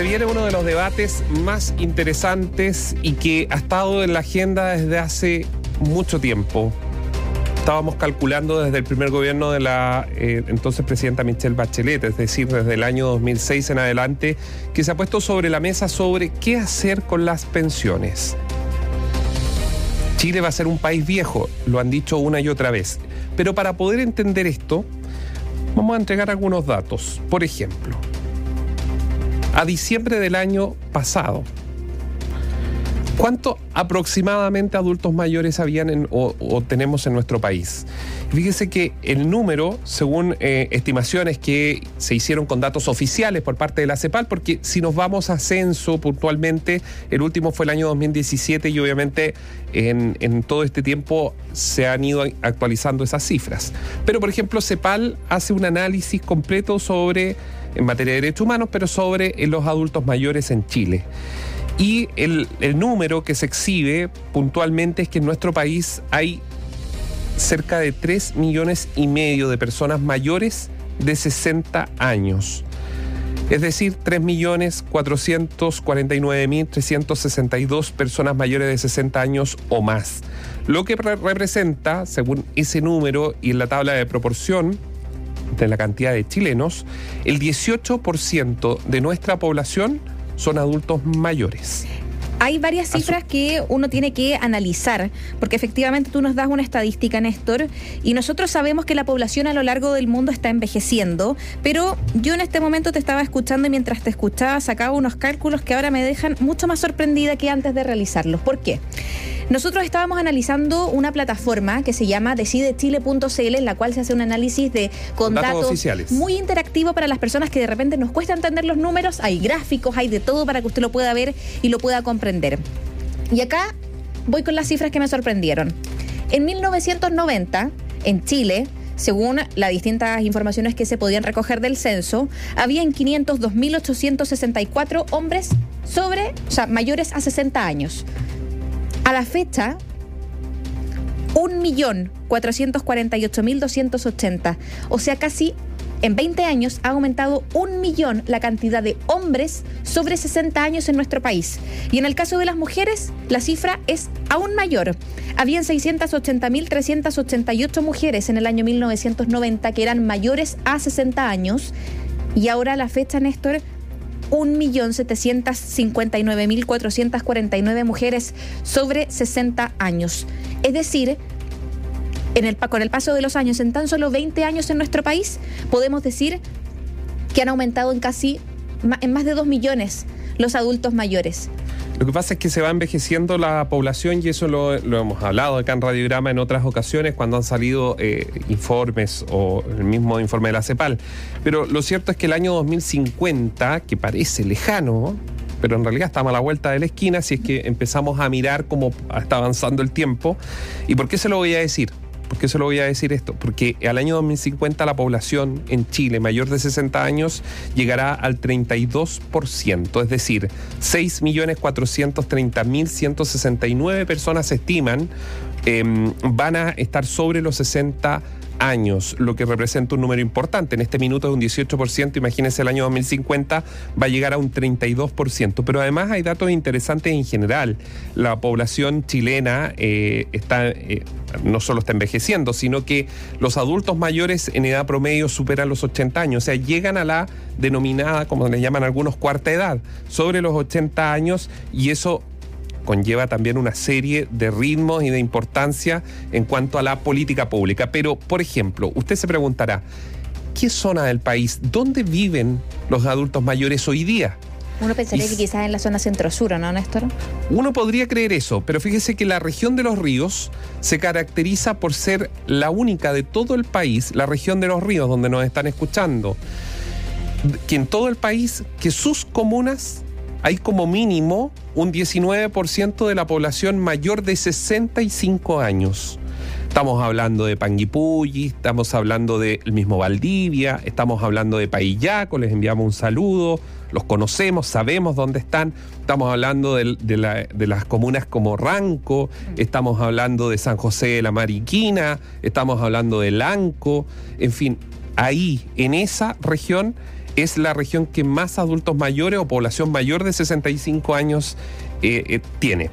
se viene uno de los debates más interesantes y que ha estado en la agenda desde hace mucho tiempo. Estábamos calculando desde el primer gobierno de la eh, entonces presidenta Michelle Bachelet, es decir, desde el año 2006 en adelante, que se ha puesto sobre la mesa sobre qué hacer con las pensiones. Chile va a ser un país viejo, lo han dicho una y otra vez. Pero para poder entender esto, vamos a entregar algunos datos. Por ejemplo, a diciembre del año pasado, ¿Cuánto aproximadamente adultos mayores habían o, tenemos en nuestro país? Fíjese que el número, según eh, estimaciones que se hicieron con datos oficiales por parte de la CEPAL, porque si nos vamos a censo puntualmente, el último fue el año 2017 y obviamente en, en todo este tiempo se han ido actualizando esas cifras. Pero por ejemplo, CEPAL hace un análisis completo sobre, en materia de derechos humanos, pero sobre los adultos mayores en Chile. Y el, número que se exhibe puntualmente es que en nuestro país hay cerca de 3 millones y medio de personas mayores de 60 años. Es decir, 3.449.362 personas mayores de 60 años o más. Lo que representa, según ese número y la tabla de proporción de la cantidad de chilenos, el 18% de nuestra población son adultos mayores. Hay varias cifras que uno tiene que analizar, porque efectivamente tú nos das una estadística, Néstor, y nosotros sabemos que la población a lo largo del mundo está envejeciendo, pero yo en este momento te estaba escuchando y mientras te escuchaba sacaba unos cálculos que ahora me dejan mucho más sorprendida que antes de realizarlos. ¿Por qué? Nosotros estábamos analizando una plataforma que se llama decidechile.cl, en la cual se hace un análisis de con datos, muy interactivo para las personas que de repente nos cuesta entender los números. Hay gráficos, hay de todo para que usted lo pueda ver y lo pueda comprender. Y acá voy con las cifras que me sorprendieron. En 1990, en Chile, según las distintas informaciones que se podían recoger del censo, había en 502.864 hombres sobre, o sea, mayores a 60 años. A la fecha, 1.448.280. O sea, casi en 20 años ha aumentado un millón la cantidad de hombres sobre 60 años en nuestro país. Y en el caso de las mujeres, la cifra es aún mayor. Habían 680.388 mujeres en el año 1990 que eran mayores a 60 años. Y ahora la fecha, Néstor, 1.759.449 mujeres sobre 60 años. Es decir, en el, con el paso de los años, en tan solo 20 años en nuestro país, podemos decir que han aumentado en casi en más de 2 millones los adultos mayores. Lo que pasa es que se va envejeciendo la población y eso lo, hemos hablado acá en Radiograma en otras ocasiones cuando han salido eh, informes o el mismo informe de la CEPAL. Pero lo cierto es que el año 2050, que parece lejano, pero en realidad estamos a la vuelta de la esquina si es que empezamos a mirar cómo está avanzando el tiempo. ¿Y por qué se lo voy a decir? ¿Por qué se lo voy a decir esto? Porque al año 2050 la población en Chile mayor de 60 años llegará al 32%, es decir, 6.430.169 personas se estiman em, van a estar sobre los 60 años, lo que representa un número importante. En este minuto es un 18%, imagínense el año 2050 va a llegar a un 32%. Pero además hay datos interesantes en general. La población chilena eh, está, eh, no solo está envejeciendo, sino que los adultos mayores en edad promedio superan los 80 años, o sea, llegan a la denominada, como le llaman algunos, cuarta edad, sobre los 80 años, y eso conlleva también una serie de ritmos y de importancia en cuanto a la política pública. Pero, por ejemplo, usted se preguntará, ¿qué zona del país, dónde viven los adultos mayores hoy día? Uno pensaría que quizás en la zona centro-sur, ¿no, Néstor? Uno podría creer eso, pero fíjese que la región de los ríos se caracteriza por ser la única de todo el país, la región de los ríos, donde nos están escuchando, que en todo el país, que sus comunas hay como mínimo un 19% de la población mayor de 65 años. Estamos hablando de Panguipulli, estamos hablando del mismo Valdivia, estamos hablando de Paillaco, les enviamos un saludo, los conocemos, sabemos dónde están, estamos hablando de, de, las comunas como Ranco, estamos hablando de San José de la Mariquina, estamos hablando de Lanco, en fin, ahí, en esa región, es la región que más adultos mayores o población mayor de 65 años eh, eh, tiene.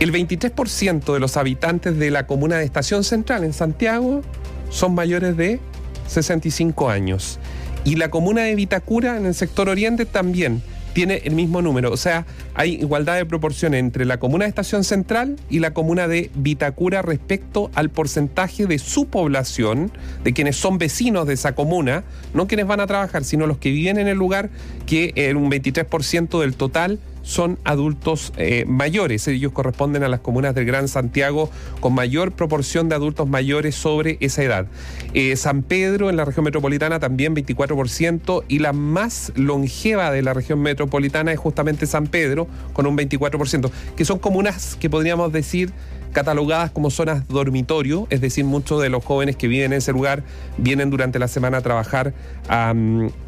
El 23% de los habitantes de la comuna de Estación Central en Santiago son mayores de 65 años. Y la comuna de Vitacura en el sector oriente también tiene el mismo número. O sea, hay igualdad de proporciones entre la comuna de Estación Central y la comuna de Vitacura respecto al porcentaje de su población, de quienes son vecinos de esa comuna, no quienes van a trabajar, sino los que viven en el lugar, que en un 23% del total son adultos eh, mayores. Ellos corresponden a las comunas del Gran Santiago con mayor proporción de adultos mayores sobre esa edad. Eh, San Pedro en la región metropolitana también 24% y la más longeva de la región metropolitana es justamente San Pedro con un 24%, que son comunas que podríamos decir catalogadas como zonas dormitorio, es decir, muchos de los jóvenes que viven en ese lugar vienen durante la semana a trabajar a,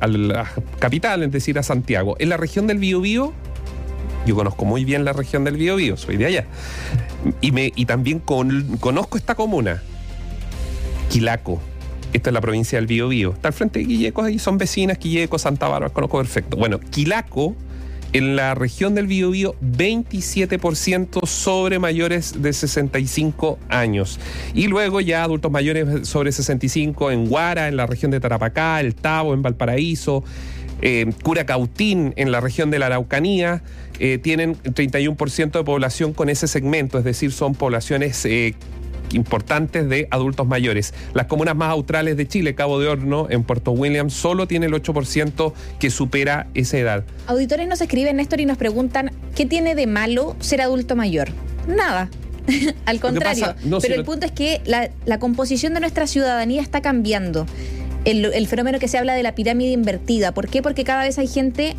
la capital, es decir, a Santiago. En la región del Biobío yo conozco muy bien la región del Biobío, soy de allá. Y, también conozco esta comuna, Quilaco. Esta es la provincia del Biobío. Está al frente de Quilleco, ahí son vecinas, Quilleco, Santa Bárbara, conozco perfecto. Bueno, Quilaco, en la región del Biobío, 27% sobre mayores de 65 años. Y luego ya adultos mayores sobre 65 en Guara, en la región de Tarapacá, El Tabo, en Valparaíso, eh, Curacautín, en la región de la Araucanía, eh, tienen 31% de población con ese segmento, es decir, son poblaciones eh, importantes de adultos mayores. Las comunas más australes de Chile, Cabo de Horno, en Puerto Williams, solo tiene el 8% que supera esa edad. Auditores nos escriben, Néstor, y nos preguntan, ¿qué tiene de malo ser adulto mayor? Nada. Al contrario. Pero el punto es que la, la composición de nuestra ciudadanía está cambiando. El, fenómeno que se habla de la pirámide invertida. ¿Por qué? Porque cada vez hay gente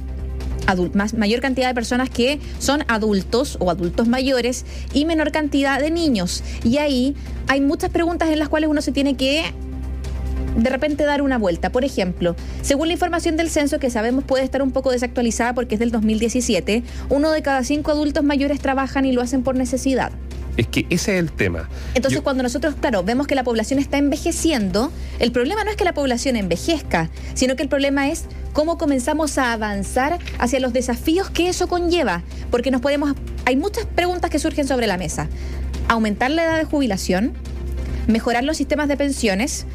más, mayor cantidad de personas que son adultos o adultos mayores y menor cantidad de niños. Y ahí hay muchas preguntas en las cuales uno se tiene que de repente dar una vuelta. Por ejemplo, según la información del censo, que sabemos puede estar un poco desactualizada porque es del 2017, uno de cada cinco adultos mayores trabajan y lo hacen por necesidad. Es que ese es el tema. Entonces, cuando nosotros, claro, vemos que la población está envejeciendo, el problema no es que la población envejezca, sino que el problema es cómo comenzamos a avanzar hacia los desafíos que eso conlleva. Porque nos podemos. Hay muchas preguntas que surgen sobre la mesa. Aumentar la edad de jubilación, mejorar los sistemas de pensiones.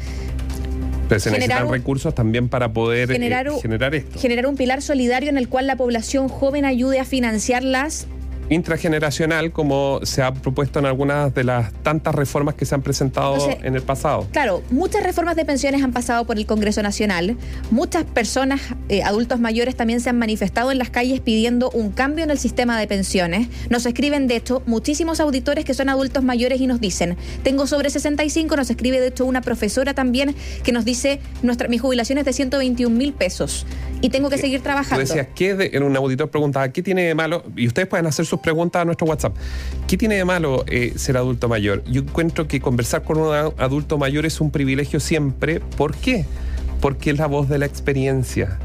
Pero se necesitan recursos también para poder eh, generar, generar esto. Generar un pilar solidario en el cual la población joven ayude a financiar las intrageneracional como se ha propuesto en algunas de las tantas reformas que se han presentado en el pasado. Claro, muchas reformas de pensiones han pasado por el Congreso Nacional, muchas personas, eh, adultos mayores también se han manifestado en las calles pidiendo un cambio en el sistema de pensiones. Nos escriben, de hecho, muchísimos auditores que son adultos mayores y nos dicen, tengo sobre 65, nos escribe de hecho una profesora también que nos dice, nuestra, mi jubilación es de 121 mil pesos y tengo que seguir trabajando. Tú decías, ¿qué en un auditor preguntaba, ¿qué tiene de malo? Y ustedes pueden hacer sus preguntas a nuestro WhatsApp. ¿Qué tiene de malo eh, ser adulto mayor? Yo encuentro que conversar con un adulto mayor es un privilegio siempre. ¿Por qué? Porque es la voz de la experiencia.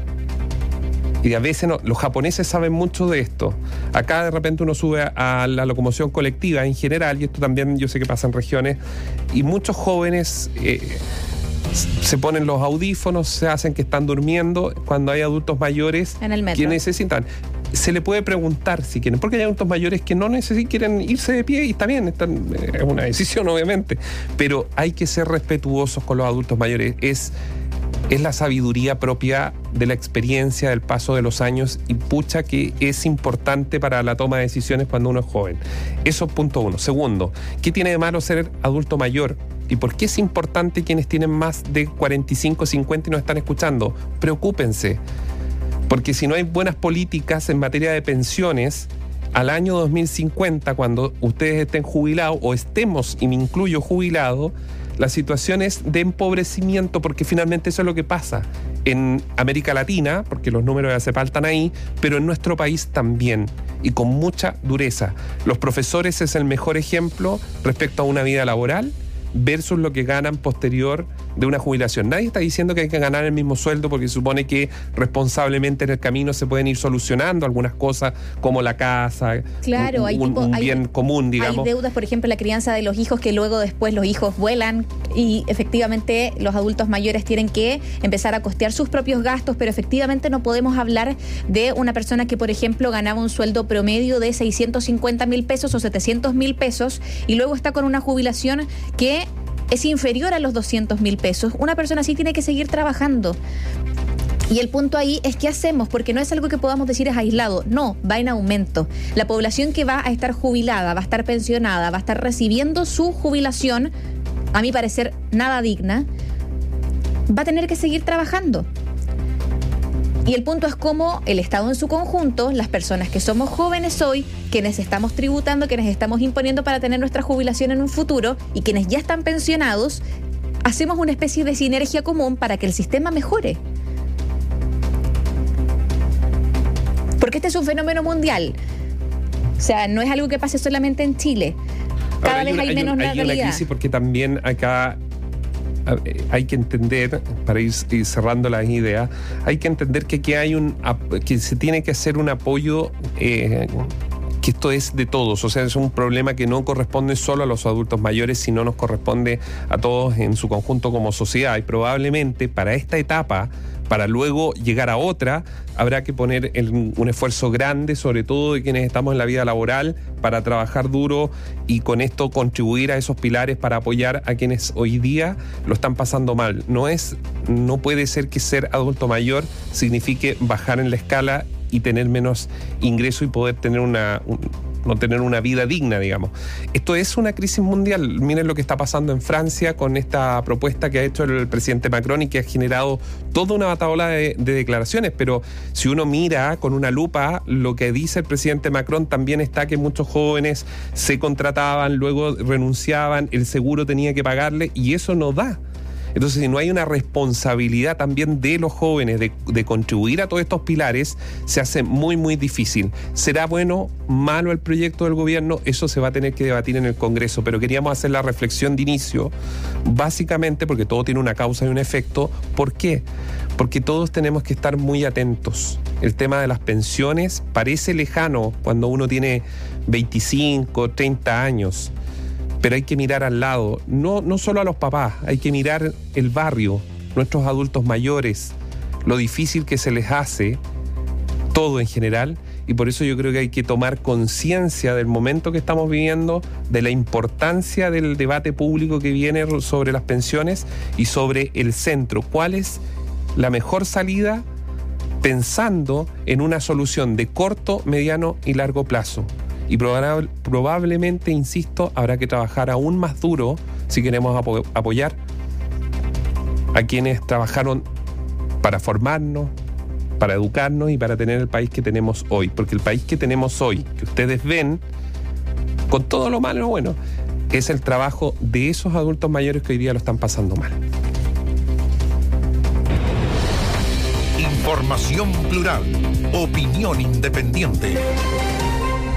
Y a veces no, los japoneses saben mucho de esto. Acá de repente uno sube a, la locomoción colectiva en general, y esto también yo sé que pasa en regiones, y muchos jóvenes eh, se ponen los audífonos, se hacen que están durmiendo cuando hay adultos mayores que necesitan se le puede preguntar si quieren, porque hay adultos mayores que no necesitan, quieren irse de pie y está bien, eh, es una decisión obviamente, pero hay que ser respetuosos con los adultos mayores. Es, es la sabiduría propia de la experiencia, del paso de los años y pucha que es importante para la toma de decisiones cuando uno es joven. Eso es punto uno. Segundo, ¿qué tiene de malo ser adulto mayor? ¿Y por qué es importante quienes tienen más de 45, 50 y nos están escuchando? Preocúpense porque si no hay buenas políticas en materia de pensiones, al año 2050, cuando ustedes estén jubilados o estemos, y me incluyo jubilado, la situación es de empobrecimiento, porque finalmente eso es lo que pasa en América Latina, porque los números ya se faltan ahí, pero en nuestro país también, y con mucha dureza. Los profesores es el mejor ejemplo respecto a una vida laboral versus lo que ganan posterior de una jubilación. Nadie está diciendo que hay que ganar el mismo sueldo porque se supone que responsablemente en el camino se pueden ir solucionando algunas cosas como la casa, claro, un, bien común, digamos. Hay deudas, por ejemplo, la crianza de los hijos que luego después los hijos vuelan y efectivamente los adultos mayores tienen que empezar a costear sus propios gastos, pero efectivamente no podemos hablar de una persona que, por ejemplo, ganaba un sueldo promedio de 650 mil pesos o 700 mil pesos y luego está con una jubilación que es inferior a los 200 mil pesos. Una persona así tiene que seguir trabajando. Y el punto ahí es qué hacemos, porque no es algo que podamos decir es aislado, no, va en aumento. La población que va a estar jubilada, va a estar pensionada, va a estar recibiendo su jubilación, a mi parecer nada digna, va a tener que seguir trabajando. Y el punto es cómo el Estado en su conjunto, las personas que somos jóvenes hoy, quienes estamos tributando, quienes estamos imponiendo para tener nuestra jubilación en un futuro y quienes ya están pensionados, hacemos una especie de sinergia común para que el sistema mejore. Porque este es un fenómeno mundial. O sea, no es algo que pase solamente en Chile. Cada vez hay, menos hay una crisis porque también acá hay que entender, para ir, cerrando las ideas, hay que entender que aquí hay un que se tiene que hacer un apoyo eh, que esto es de todos, o sea, es un problema que no corresponde solo a los adultos mayores, sino nos corresponde a todos en su conjunto como sociedad. Y probablemente para esta etapa para luego llegar a otra, habrá que poner un esfuerzo grande, sobre todo de quienes estamos en la vida laboral, para trabajar duro y con esto contribuir a esos pilares para apoyar a quienes hoy día lo están pasando mal. No es, no puede ser que ser adulto mayor signifique bajar en la escala y tener menos ingreso y poder tener una, no tener una vida digna, digamos. Esto es una crisis mundial. Miren lo que está pasando en Francia con esta propuesta que ha hecho el presidente Macron y que ha generado toda una bataola de, declaraciones. Pero si uno mira con una lupa lo que dice el presidente Macron, también está que muchos jóvenes se contrataban, luego renunciaban, el seguro tenía que pagarle y eso no da. Entonces, si no hay una responsabilidad también de los jóvenes de, contribuir a todos estos pilares, se hace muy, muy difícil. ¿Será bueno, malo el proyecto del gobierno? Eso se va a tener que debatir en el Congreso, pero queríamos hacer la reflexión de inicio, básicamente porque todo tiene una causa y un efecto. ¿Por qué? Porque todos tenemos que estar muy atentos. El tema de las pensiones parece lejano cuando uno tiene 25, 30 años pero hay que mirar al lado, no, no solo a los papás, hay que mirar el barrio, nuestros adultos mayores, lo difícil que se les hace, todo en general, y por eso yo creo que hay que tomar conciencia del momento que estamos viviendo, de la importancia del debate público que viene sobre las pensiones y sobre el centro. ¿Cuál es la mejor salida pensando en una solución de corto, mediano y largo plazo? Y probablemente, insisto, habrá que trabajar aún más duro si queremos apoyar a quienes trabajaron para formarnos, para educarnos y para tener el país que tenemos hoy. Porque el país que tenemos hoy, que ustedes ven, con todo lo malo y lo bueno, es el trabajo de esos adultos mayores que hoy día lo están pasando mal. Información plural, opinión independiente.